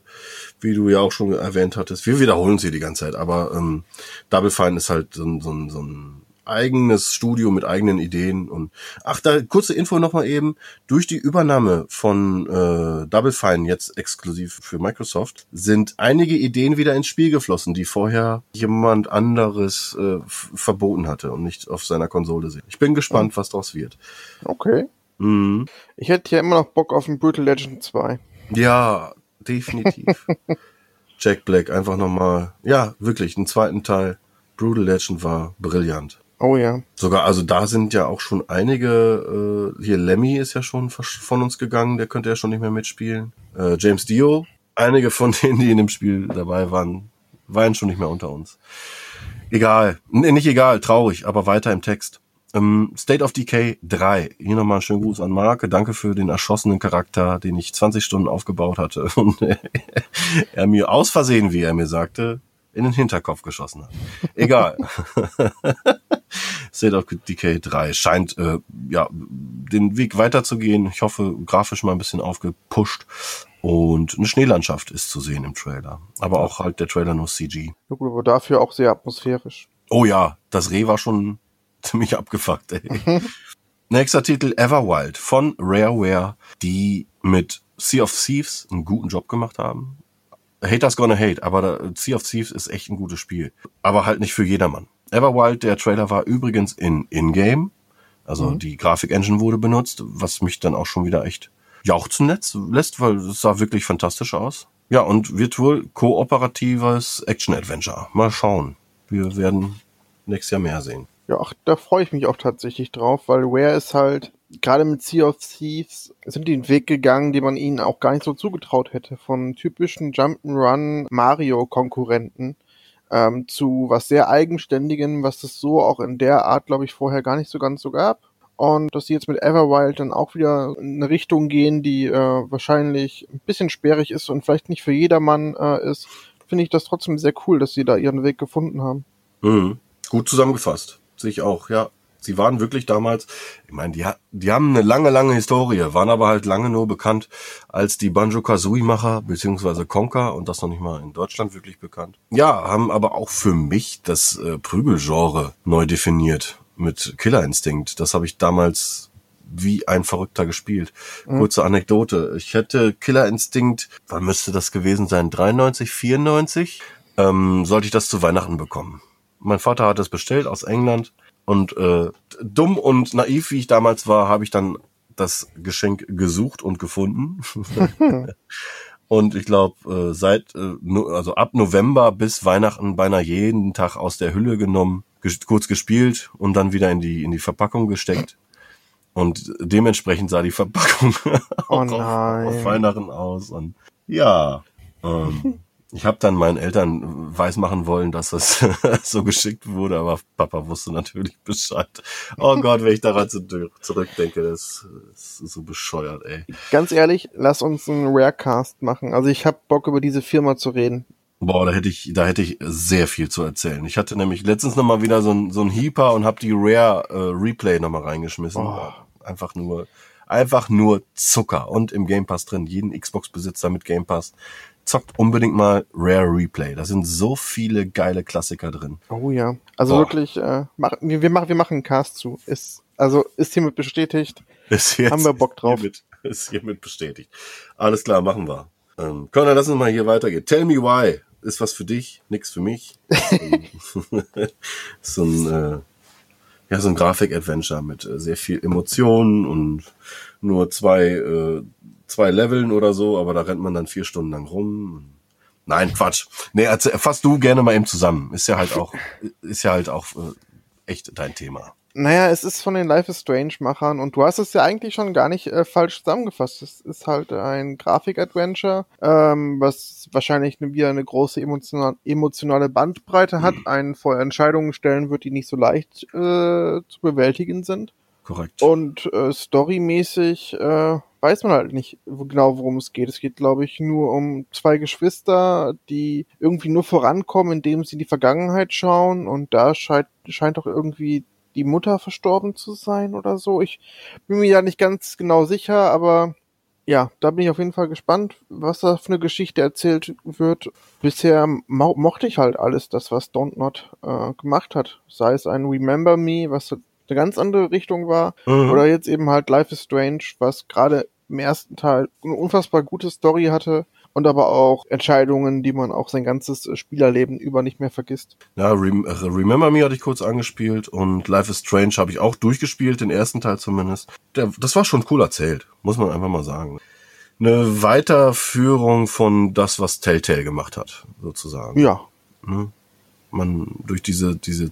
wie du ja auch schon erwähnt hattest, wir wiederholen sie die ganze Zeit, aber ähm, Double Fine ist halt so ein, so ein, so ein eigenes Studio mit eigenen Ideen und ach da kurze Info nochmal eben durch die Übernahme von äh, Double Fine jetzt exklusiv für Microsoft sind einige Ideen wieder ins Spiel geflossen die vorher jemand anderes äh, verboten hatte und nicht auf seiner Konsole sehen ich bin gespannt was draus wird Okay. mhm. Ich hätte ja immer noch Bock auf ein Brutal Legend 2. Ja, definitiv. Jack Black einfach nochmal, ja, wirklich, einen zweiten Teil. Brutal Legend war brillant. Oh ja. Sogar, also da sind ja auch schon einige, äh, hier Lemmy ist ja schon von uns gegangen, der könnte ja schon nicht mehr mitspielen. Äh, James Dio, einige von denen, die in dem Spiel dabei waren, waren schon nicht mehr unter uns. Egal, nee, nicht egal, traurig, aber weiter im Text. Ähm, State of Decay 3. Hier nochmal einen schönen Gruß an Marke. Danke für den erschossenen Charakter, den ich 20 Stunden aufgebaut hatte und er mir aus Versehen, wie er mir sagte, in den Hinterkopf geschossen hat. Egal. State of Decay 3 scheint äh, ja den Weg weiterzugehen. Ich hoffe, grafisch mal ein bisschen aufgepusht. Und eine Schneelandschaft ist zu sehen im Trailer. Aber auch halt der Trailer nur CG. Ja gut, aber dafür auch sehr atmosphärisch. Oh ja, das Reh war schon ziemlich abgefuckt, ey. Nächster Titel Everwild von Rareware, die mit Sea of Thieves einen guten Job gemacht haben. Haters gonna hate, aber da, Sea of Thieves ist echt ein gutes Spiel. Aber halt nicht für jedermann. Everwild, der Trailer war übrigens in In-Game. Also die Grafik-Engine wurde benutzt, was mich dann auch schon wieder echt jauchzen lässt, lässt, weil es sah wirklich fantastisch aus. Ja, und wird wohl kooperatives Action-Adventure. Mal schauen. Wir werden nächstes Jahr mehr sehen. Ja, ach, da freue ich mich auch tatsächlich drauf, weil Rare ist halt, gerade mit Sea of Thieves, sind die einen Weg gegangen, den man ihnen auch gar nicht so zugetraut hätte. Von typischen Jump'n'Run Mario-Konkurrenten ähm, zu was sehr Eigenständigem, was es so auch in der Art, glaube ich, vorher gar nicht so ganz so gab. Und dass sie jetzt mit Everwild dann auch wieder in eine Richtung gehen, die äh, wahrscheinlich ein bisschen sperrig ist und vielleicht nicht für jedermann äh, ist, finde ich das trotzdem sehr cool, dass sie da ihren Weg gefunden haben. Mhm. Gut zusammengefasst. Sehe ich auch, ja. Sie waren wirklich damals, ich meine, die, die haben eine lange, lange Historie, waren aber halt lange nur bekannt als die Banjo-Kazooie-Macher, beziehungsweise Conker und das noch nicht mal in Deutschland wirklich bekannt. Ja, haben aber auch für mich das äh, Prügelgenre neu definiert mit Killer Instinct. Das habe ich damals wie ein Verrückter gespielt. Kurze Anekdote. Ich hätte Killer Instinct, wann müsste das gewesen sein? 93, 94? Ähm, sollte ich das zu Weihnachten bekommen. Mein Vater hat es bestellt aus England und äh, dumm und naiv wie ich damals war, habe ich dann das Geschenk gesucht und gefunden. und ich glaube, äh, seit äh, also ab November bis Weihnachten beinahe jeden Tag aus der Hülle genommen, ges kurz gespielt und dann wieder in die in die Verpackung gesteckt. Und dementsprechend sah die Verpackung Oh. Auf, auf Weihnachten aus. Und ja, ähm, ich habe dann meinen Eltern weismachen wollen, dass das so geschickt wurde, aber Papa wusste natürlich Bescheid. Oh Gott, wenn ich daran zu- zurückdenke, das, ist so bescheuert, ey. Ganz ehrlich, lass uns einen Rarecast machen. Also ich hab Bock über diese Firma zu reden. Boah, da hätte ich, da hätte ich sehr viel zu erzählen. Ich hatte nämlich letztens noch mal wieder so ein, so ein Heeper und habe die Rare äh, Replay noch mal reingeschmissen. Oh. Einfach nur, einfach nur Zucker und im Game Pass drin. Jeden Xbox-Besitzer mit Game Pass zockt unbedingt mal Rare Replay. Da sind so viele geile Klassiker drin. Oh ja. Also Boah. wirklich, äh, mach, wir, machen, wir machen einen Cast zu. Ist, also ist hiermit bestätigt. Ist jetzt Haben wir Bock drauf. Hiermit, ist hiermit bestätigt. Alles klar, machen wir. Ähm, Conor, lass uns mal hier weitergehen. Tell me why. Ist was für dich, nix für mich. so ein, äh, ja, so ein Grafik-Adventure mit äh, sehr viel Emotionen und nur zwei, äh, zwei Leveln oder so, aber da rennt man dann vier Stunden lang rum. Nein, Quatsch. Nee, fass du gerne mal eben zusammen. Ist ja halt auch, ist ja halt auch äh, echt dein Thema. Naja, es ist von den Life is Strange Machern und du hast es ja eigentlich schon gar nicht äh, falsch zusammengefasst. Es ist halt ein Grafik-Adventure, ähm, was wahrscheinlich ne- wieder eine große emotional, emotionale Bandbreite hat, einen vor Entscheidungen stellen wird, die nicht so leicht äh, zu bewältigen sind. Korrekt. Und äh, storymäßig äh, weiß man halt nicht genau, worum es geht. Es geht, glaube ich, nur um zwei Geschwister, die irgendwie nur vorankommen, indem sie in die Vergangenheit schauen. Und da scheint, scheint doch irgendwie die Mutter verstorben zu sein oder so. Ich bin mir ja nicht ganz genau sicher, aber ja, da bin ich auf jeden Fall gespannt, was da für eine Geschichte erzählt wird. Bisher mo mochte ich halt alles, das, was Don't Not äh, gemacht hat. Sei es ein Remember Me, was eine ganz andere Richtung war, Mhm. oder jetzt eben halt Life is Strange, was gerade im ersten Teil eine unfassbar gute Story hatte und aber auch Entscheidungen, die man auch sein ganzes Spielerleben über nicht mehr vergisst. Ja, Rem äh, Remember Me hatte ich kurz angespielt und Life is Strange habe ich auch durchgespielt, den ersten Teil zumindest. Der, das war schon cool erzählt, muss man einfach mal sagen. Eine Weiterführung von das, was Telltale gemacht hat, sozusagen. Ja, Man durch diese diese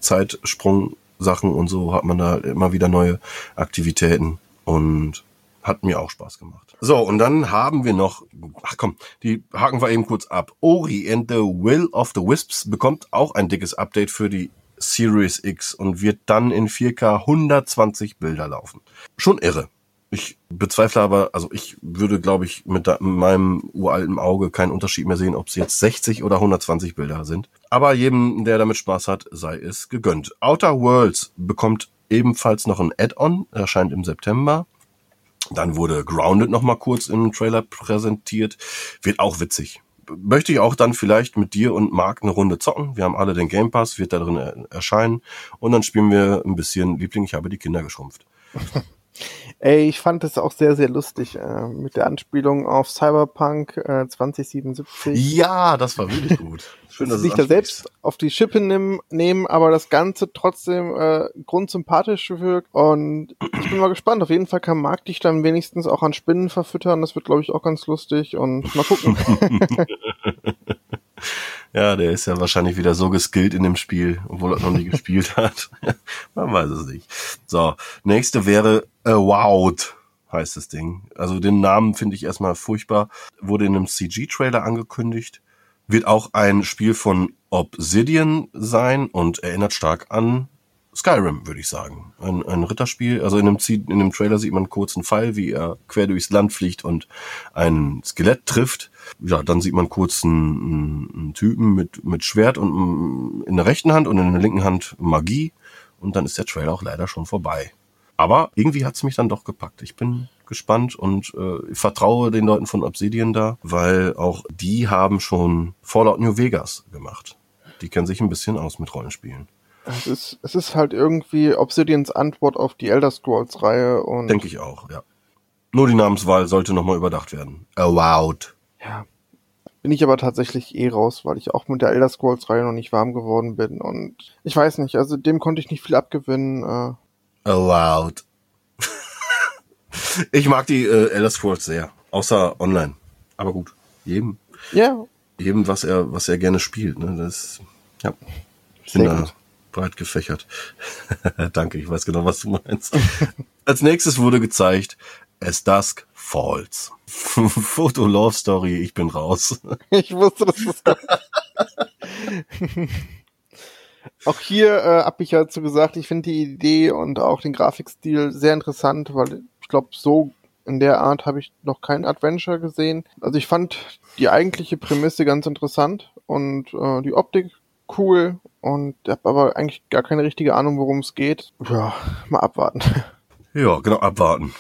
Zeitsprung-Sachen und so hat man da immer wieder neue Aktivitäten und hat mir auch Spaß gemacht. So, und dann haben wir noch, ach komm, die haken wir eben kurz ab. Ori and the Will of the Wisps bekommt auch ein dickes Update für die Series X und wird dann in 4K 120 Bilder laufen. Schon irre. Ich bezweifle aber, also ich würde, glaube ich, mit, meinem uralten Auge keinen Unterschied mehr sehen, ob es jetzt 60 oder 120 Bilder sind. Aber jedem, der damit Spaß hat, sei es gegönnt. Outer Worlds bekommt ebenfalls noch ein Add-on, erscheint im September. Dann wurde Grounded noch mal kurz im Trailer präsentiert. Wird auch witzig. Möchte ich auch dann vielleicht mit dir und Marc eine Runde zocken. Wir haben alle den Game Pass, wird da drin er- erscheinen. Und dann spielen wir ein bisschen Liebling, ich habe die Kinder geschrumpft. Ey, ich fand es auch sehr, sehr lustig äh, mit der Anspielung auf Cyberpunk äh, 2077. Ja, das war wirklich gut. Schön, dass dass sie sich da selbst auf die Schippe nehmen, nehmen, aber das Ganze trotzdem äh, grundsympathisch wirkt. Und ich bin mal gespannt. Auf jeden Fall kann Marc dich dann wenigstens auch an Spinnen verfüttern. Das wird, glaube ich, auch ganz lustig. Und mal gucken. Ja, der ist ja wahrscheinlich wieder so geskillt in dem Spiel, obwohl er noch nie gespielt hat. Man weiß es nicht. So, nächste wäre Avowed, heißt das Ding. Also den Namen finde ich erstmal furchtbar. Wurde in einem CG-Trailer angekündigt. Wird auch ein Spiel von Obsidian sein und erinnert stark an Skyrim, würde ich sagen. Ein, ein Ritterspiel. Also in dem, in dem Trailer sieht man einen kurzen Pfeil, wie er quer durchs Land fliegt und ein Skelett trifft. Ja, dann sieht man kurz einen, einen, einen Typen mit, mit Schwert und mm, in der rechten Hand und in der linken Hand Magie. Und dann ist der Trailer auch leider schon vorbei. Aber irgendwie hat's mich dann doch gepackt. Ich bin gespannt und äh, vertraue den Leuten von Obsidian da, weil auch die haben schon Fallout New Vegas gemacht. Die kennen sich ein bisschen aus mit Rollenspielen. Es, ist, es ist halt irgendwie Obsidians Antwort auf die Elder Scrolls-Reihe. Und Denke ich auch, ja. Nur die Namenswahl sollte nochmal überdacht werden. Allowed. ja, bin ich aber tatsächlich eh raus, weil ich auch mit der Elder Scrolls-Reihe noch nicht warm geworden bin. Und ich weiß nicht, also dem konnte ich nicht viel abgewinnen. Äh, Allowed. ich mag die äh, Elder Scrolls sehr. Außer online. Aber gut. Jedem, ja, jedem was er, was er gerne spielt. Ne? Das, ja. Bin da. Breit gefächert. Danke, ich weiß genau, was du meinst. Als nächstes wurde gezeigt As Dusk Falls. Foto Love Story, ich bin raus. Ich wusste, dass das auch hier äh, habe ich ja zu gesagt, ich finde die Idee und auch den Grafikstil sehr interessant, weil ich glaube, so in der Art habe ich noch kein Adventure gesehen. Also ich fand die eigentliche Prämisse ganz interessant und äh, die Optik cool und habe aber eigentlich gar keine richtige Ahnung, worum es geht. Ja, mal abwarten. Ja, genau, abwarten.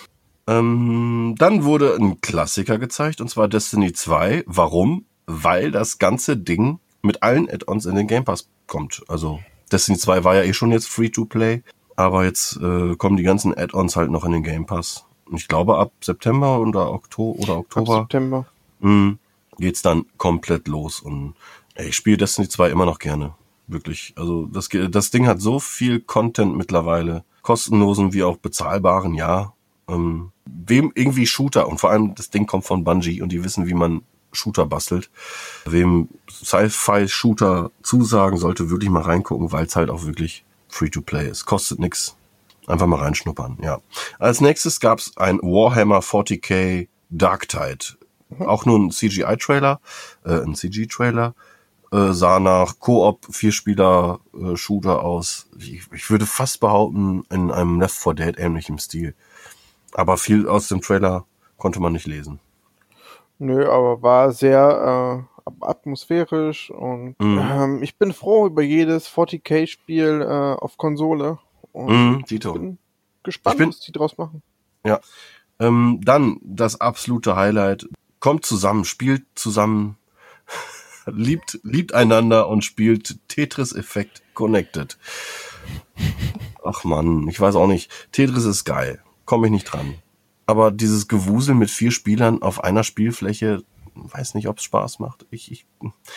Ähm, dann wurde ein Klassiker gezeigt, und zwar Destiny 2. Warum? Weil das ganze Ding mit allen Add-ons in den Game Pass kommt. Also Destiny 2 war ja eh schon jetzt Free-to-Play, aber jetzt äh, kommen die ganzen Add-ons halt noch in den Game Pass. Und ich glaube ab September oder, Okto oder Oktober Ab September. mh, geht's dann komplett los. Und ich spiele Destiny 2 immer noch gerne. Wirklich. Also das, das Ding hat so viel Content mittlerweile. Kostenlosen wie auch bezahlbaren, ja. Ähm, wem irgendwie Shooter, und vor allem das Ding kommt von Bungie und die wissen, wie man Shooter bastelt. Wem Sci-Fi-Shooter zusagen, sollte wirklich mal reingucken, weil es halt auch wirklich Free-to-Play ist. Kostet nix. Einfach mal reinschnuppern, ja. Als nächstes gab's ein Warhammer 40k Darktide. Auch nur ein CGI-Trailer, äh, ein CG-Trailer. Äh, sah nach Koop Vierspieler-Shooter aus. Ich, ich würde fast behaupten, in einem Left 4 Dead ähnlichem Stil. Aber viel aus dem Trailer konnte man nicht lesen. Nö, aber war sehr äh, atmosphärisch und Mhm. ähm, ich bin froh über jedes 40k-Spiel äh, auf Konsole und Mhm, Dito. bin gespannt, Ich bin- was die draus machen. Ja. Ähm, dann das absolute Highlight. Kommt zusammen, spielt zusammen, liebt, liebt einander und spielt Tetris Effekt Connected. Ach man, ich weiß auch nicht. Tetris ist geil. Komme ich nicht dran. Aber dieses Gewusel mit vier Spielern auf einer Spielfläche, weiß nicht, ob es Spaß macht. Ich, ich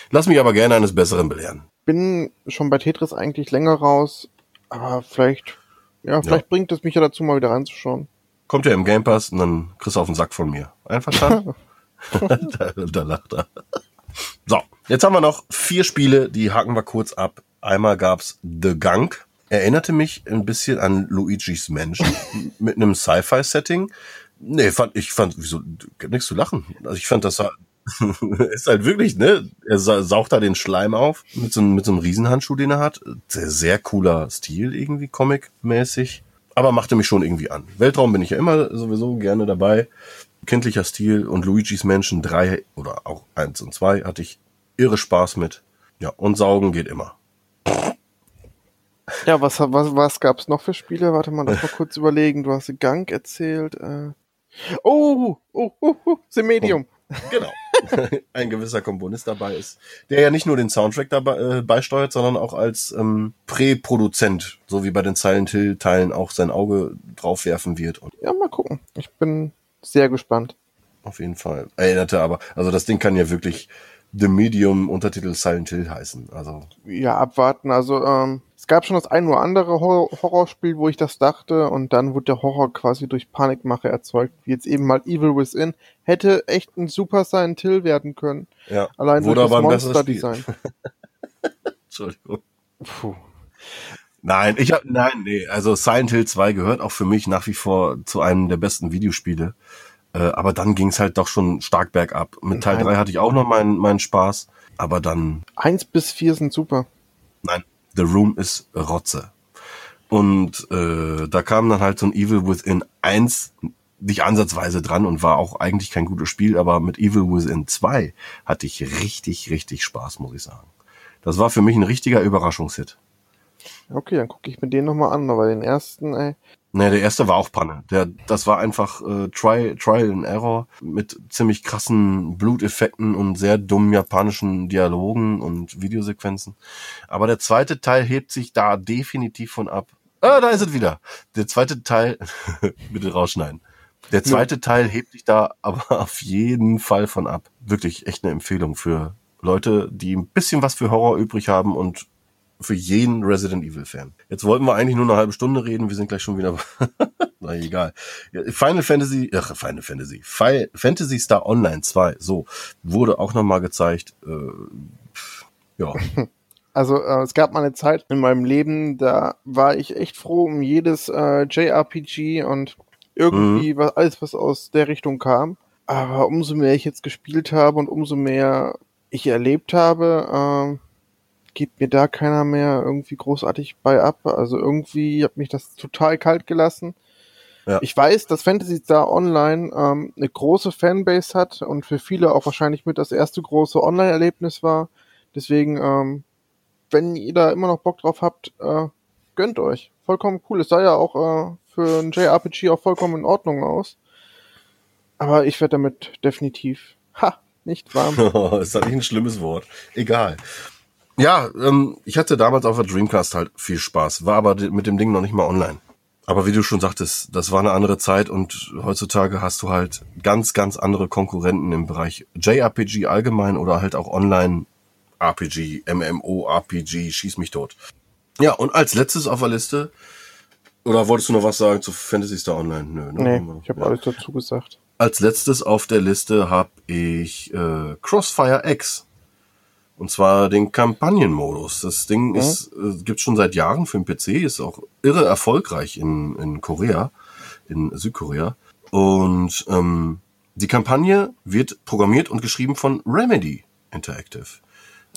lass mich aber gerne eines Besseren belehren. Bin schon bei Tetris eigentlich länger raus, aber vielleicht, ja, vielleicht bringt es mich ja dazu, mal wieder reinzuschauen. Kommt ja im Game Pass und dann kriegst du auf den Sack von mir. Einverstanden? da, da lacht er. So, jetzt haben wir noch vier Spiele, die haken wir kurz ab. Einmal gab's The Gunk. Erinnerte mich ein bisschen an Luigi's Mansion mit einem Sci-Fi-Setting. Nee, fand, ich fand, wieso, gibt nichts zu lachen. Also ich fand das ist halt wirklich, ne? Er sa- saugt da den Schleim auf mit so, einem- mit so einem Riesenhandschuh, den er hat. Sehr, sehr cooler Stil irgendwie, Comic-mäßig. Aber machte mich schon irgendwie an. Weltraum bin ich ja immer sowieso gerne dabei. Kindlicher Stil und Luigi's Mansion 3 oder auch 1 und 2 hatte ich irre Spaß mit. Ja, und saugen geht immer. Ja, was, was, was gab's noch für Spiele? Warte mal, lass mal kurz überlegen. Du hast Gang erzählt. Äh. Oh, oh, oh, oh, The Medium. Genau. Ein gewisser Komponist dabei ist, der ja nicht nur den Soundtrack dabei äh, beisteuert, sondern auch als ähm, Präproduzent, so wie bei den Silent Hill Teilen auch sein Auge drauf werfen wird. Und Ja, mal gucken. Ich bin sehr gespannt. auf jeden Fall erinnerte aber, also das Ding kann ja wirklich The Medium Untertitel Silent Hill heißen. Also Ja, abwarten. Also, ähm, es gab schon das ein oder andere Hor Horrorspiel, wo ich das dachte, und dann wurde der Horror quasi durch Panikmache erzeugt, wie jetzt eben mal Evil Within. Hätte echt ein super Silent Hill werden können. ja, Allein wurde durch das Spiel. Monster-Design. Entschuldigung. Puh. Nein, ich hab, nein, nee, also Silent Hill 2 gehört auch für mich nach wie vor zu einem der besten Videospiele. Äh, aber dann ging's halt doch schon stark bergab. Mit Teil Nein. 3 hatte ich auch noch meinen, meinen Spaß, aber dann, Eins bis vier sind super. nein, The Room ist Rotze. Und äh, da kam dann halt so ein Evil Within 1 nicht ansatzweise dran und war auch eigentlich kein gutes Spiel, aber mit Evil Within 2 hatte ich richtig, richtig Spaß, muss ich sagen. Das war für mich ein richtiger Überraschungshit. Okay, dann gucke ich mir den nochmal an, aber den ersten, ey. Ne, der erste war auch Panne. Der, das war einfach äh, Try, Trial and Error mit ziemlich krassen Bluteffekten und sehr dummen japanischen Dialogen und Videosequenzen. Aber der zweite Teil hebt sich da definitiv von ab. Ah, da ist es wieder. Der zweite Teil, bitte rausschneiden. Der zweite Teil hebt sich da aber auf jeden Fall von ab. Wirklich echt eine Empfehlung für Leute, die ein bisschen was für Horror übrig haben und für jeden Resident Evil Fan. Jetzt wollten wir eigentlich nur eine halbe Stunde reden, wir sind gleich schon wieder. Na egal. Final Fantasy, ach, Final Fantasy, Fi Fantasy Star Online 2, so, wurde auch nochmal gezeigt. Äh, ja. Also äh, es gab mal eine Zeit in meinem Leben, da war ich echt froh um jedes äh, JRPG und irgendwie was, alles, was aus der Richtung kam. Aber umso mehr ich jetzt gespielt habe und umso mehr ich erlebt habe, gibt mir da keiner mehr irgendwie großartig bei ab. Also irgendwie hat mich das total kalt gelassen. Ja. Ich weiß, dass Fantasy Star Online ähm, eine große Fanbase hat und für viele auch wahrscheinlich mit das erste große Online-Erlebnis war. Deswegen, ähm, wenn ihr da immer noch Bock drauf habt, äh, gönnt euch. Vollkommen cool. Es sah ja auch äh, für ein JRPG auch vollkommen in Ordnung aus. Aber ich werde damit definitiv, ha, nicht warm. ist halt nicht ein schlimmes Wort. Egal. Ja, ähm, ich hatte damals auf der Dreamcast halt viel Spaß, war aber mit dem Ding noch nicht mal online. Aber wie du schon sagtest, das war eine andere Zeit und heutzutage hast du halt ganz, ganz andere Konkurrenten im Bereich JRPG allgemein oder halt auch Online RPG, MMO, RPG, schieß mich tot. Ja, und als letztes auf der Liste, oder wolltest du noch was sagen zu Fantasy Star Online? Nö, ne? Nee, ich habe Ja. alles dazu gesagt. Als letztes auf der Liste habe ich äh, Crossfire X. Und zwar den Kampagnenmodus. Das Ding ist, äh, gibt's schon seit Jahren für den PC, ist auch irre erfolgreich in, in Korea, in Südkorea. Und ähm, die Kampagne wird programmiert und geschrieben von Remedy Interactive.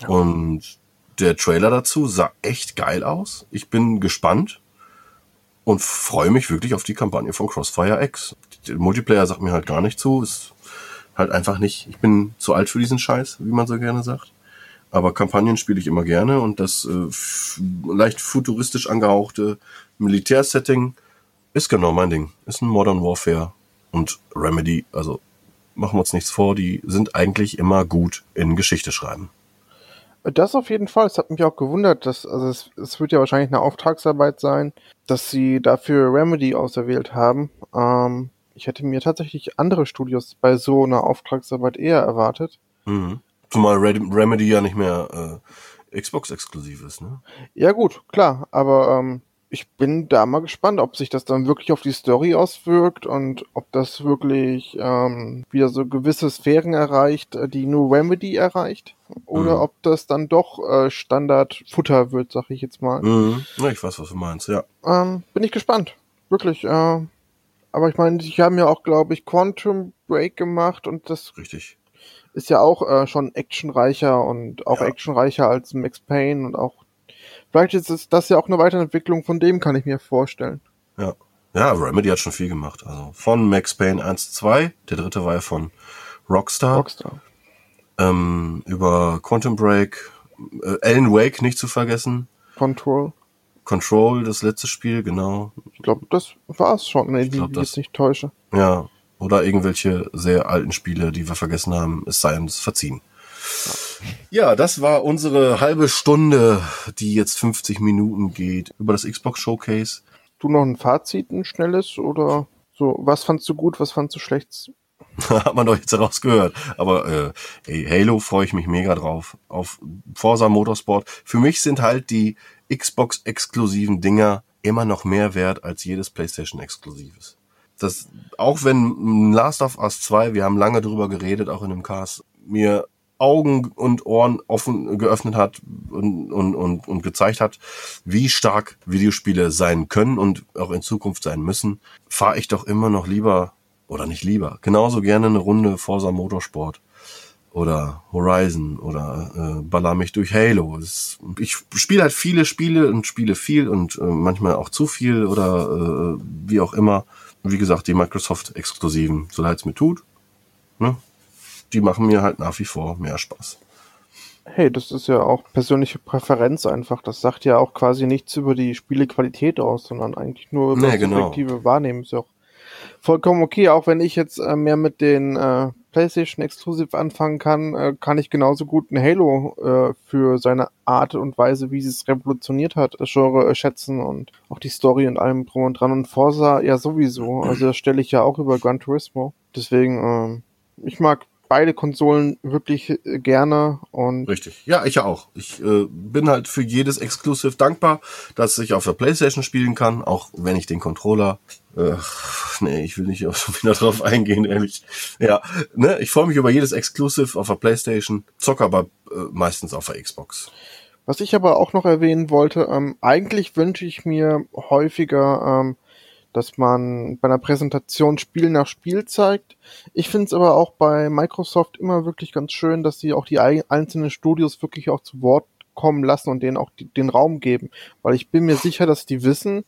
Und der Trailer dazu sah echt geil aus. Ich bin gespannt und freue mich wirklich auf die Kampagne von Crossfire X. Der Multiplayer sagt mir halt gar nicht zu, ist halt einfach nicht, ich bin zu alt für diesen Scheiß, wie man so gerne sagt. Aber Kampagnen spiele ich immer gerne und das äh, leicht futuristisch angehauchte Militärsetting ist genau mein Ding. Ist ein Modern Warfare und Remedy, also machen wir uns nichts vor, die sind eigentlich immer gut in Geschichte schreiben. Das auf jeden Fall. Es hat mich auch gewundert, dass, also es, es wird ja wahrscheinlich eine Auftragsarbeit sein, dass sie dafür Remedy auserwählt haben. Ähm, ich hätte mir tatsächlich andere Studios bei so einer Auftragsarbeit eher erwartet. Mhm. Zumal Remedy ja nicht mehr äh, Xbox-exklusiv ist, ne? Ja gut, klar, aber ähm, ich bin da mal gespannt, ob sich das dann wirklich auf die Story auswirkt und ob das wirklich ähm, wieder so gewisse Sphären erreicht, äh, die nur Remedy erreicht. Oder Mhm. ob das dann doch äh, Standard-Futter wird, sag ich jetzt mal. Mhm. Ja, ich weiß, was du meinst, ja. Ähm, bin ich gespannt. Wirklich. Äh, aber ich meine, die haben ja auch, glaube ich, Quantum Break gemacht und das Richtig. Ist ja auch äh, schon actionreicher und auch Ja. actionreicher als Max Payne und auch vielleicht ist es das ja auch eine Weiterentwicklung von dem, kann ich mir vorstellen. Ja. Ja, Remedy hat schon viel gemacht. Also von Max Payne 1, 2, der dritte war ja von Rockstar, Rockstar. ähm, über Quantum Break, äh, Alan Wake nicht zu vergessen, Control. Control, das letzte Spiel, genau. Ich glaube, das war's schon, wenn ich glaub, mich das- jetzt nicht täusche. Ja. Oder irgendwelche sehr alten Spiele, die wir vergessen haben, es sei uns verziehen. Ja, das war unsere halbe Stunde, die jetzt 50 Minuten geht, über das Xbox Showcase. Du noch ein Fazit, ein schnelles oder so? Was fandst du gut, was fandst du schlecht? Hat man doch jetzt herausgehört. Aber äh, ey, Halo freue ich mich mega drauf. Auf Forza Motorsport. Für mich sind halt die Xbox-exklusiven Dinger immer noch mehr wert als jedes PlayStation-exklusives. Das, auch wenn Last of Us 2, wir haben lange drüber geredet, auch in dem Cast, mir Augen und Ohren offen geöffnet hat und, und, und, und gezeigt hat, wie stark Videospiele sein können und auch in Zukunft sein müssen, fahre ich doch immer noch lieber oder nicht lieber, genauso gerne eine Runde Forza Motorsport oder Horizon oder äh, baller mich durch Halo. Das, ich spiele halt viele Spiele und spiele viel und äh, manchmal auch zu viel oder äh, wie auch immer. Wie gesagt, die Microsoft-Exklusiven, so leid es mir tut, ne? die machen mir halt nach wie vor mehr Spaß. Hey, das ist ja auch persönliche Präferenz einfach. Das sagt ja auch quasi nichts über die Spielequalität aus, sondern eigentlich nur über Nee, genau. subjektive Wahrnehmen. Ist ja auch vollkommen okay. Auch wenn ich jetzt äh, mehr mit den äh, PlayStation Exclusive anfangen kann, äh, kann ich genauso gut ein Halo äh, für seine Art und Weise, wie sie es revolutioniert hat, das Genre äh, schätzen und auch die Story und allem drum und dran. Und Forza ja sowieso. Also das stelle ich ja auch über Gran Turismo. Deswegen, ähm, ich mag beide Konsolen wirklich äh, gerne und Richtig. Ja, ich auch. Ich äh, bin halt für jedes Exclusive dankbar, dass ich auf der Playstation spielen kann, auch wenn ich den Controller. Äh, nee, ich will nicht auch schon wieder drauf eingehen, ehrlich. Ja, ne, ich freue mich über jedes Exclusive auf der Playstation, zocke aber äh, meistens auf der Xbox. Was ich aber auch noch erwähnen wollte, ähm, eigentlich wünsche ich mir häufiger, ähm, dass man bei einer Präsentation Spiel nach Spiel zeigt. Ich finde es aber auch bei Microsoft immer wirklich ganz schön, dass sie auch die einzelnen Studios wirklich auch zu Wort kommen lassen und denen auch die, den Raum geben. Weil ich bin mir sicher, dass die wissen,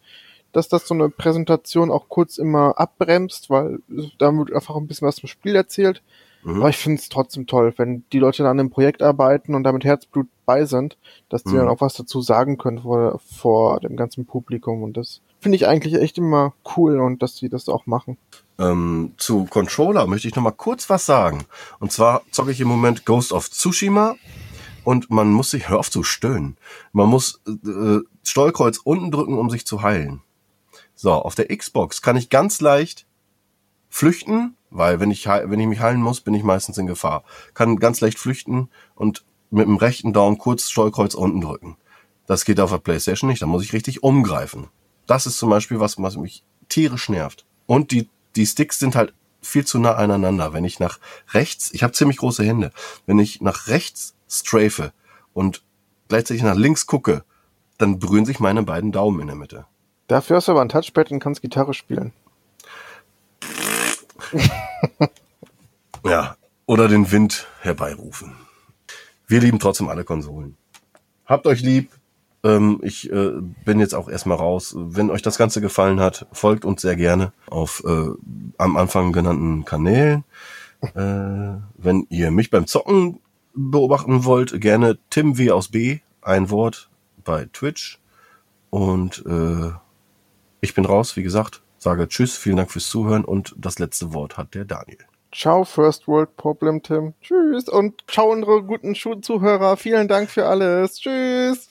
dass das so eine Präsentation auch kurz immer abbremst, weil da wird einfach ein bisschen was zum Spiel erzählt. Mhm. Aber ich finde es trotzdem toll, wenn die Leute dann an dem Projekt arbeiten und damit Herzblut bei sind, dass die mhm. dann auch was dazu sagen können vor, vor dem ganzen Publikum. Und das finde ich eigentlich echt immer cool und dass sie das auch machen. Ähm, zu Controller möchte ich noch mal kurz was sagen. Und zwar zocke ich im Moment Ghost of Tsushima und man muss sich, hör auf zu stöhnen, man muss äh, Steuerkreuz unten drücken, um sich zu heilen. So, auf der Xbox kann ich ganz leicht flüchten, weil wenn ich, wenn ich mich heilen muss, bin ich meistens in Gefahr. Kann ganz leicht flüchten und mit dem rechten Daumen kurz Steuerkreuz unten drücken. Das geht auf der Playstation nicht, da muss ich richtig umgreifen. Das ist zum Beispiel was, was mich tierisch nervt. Und die, die Sticks sind halt viel zu nah aneinander. Wenn ich nach rechts, ich habe ziemlich große Hände, wenn ich nach rechts strafe und gleichzeitig nach links gucke, dann berühren sich meine beiden Daumen in der Mitte. Dafür hast du aber ein Touchpad und kannst Gitarre spielen. ja, oder den Wind herbeirufen. Wir lieben trotzdem alle Konsolen. Habt euch lieb. Ähm, ich äh, bin jetzt auch erstmal raus. Wenn euch das Ganze gefallen hat, folgt uns sehr gerne auf äh, am Anfang genannten Kanälen. Äh, wenn ihr mich beim Zocken beobachten wollt, gerne Tim W aus B, ein Wort bei Twitch. Und äh, ich bin raus, wie gesagt, sage Tschüss, vielen Dank fürs Zuhören und das letzte Wort hat der Daniel. Ciao, First World Problem, Tim. Tschüss und ciao, unsere guten Zuhörer. Vielen Dank für alles. Tschüss.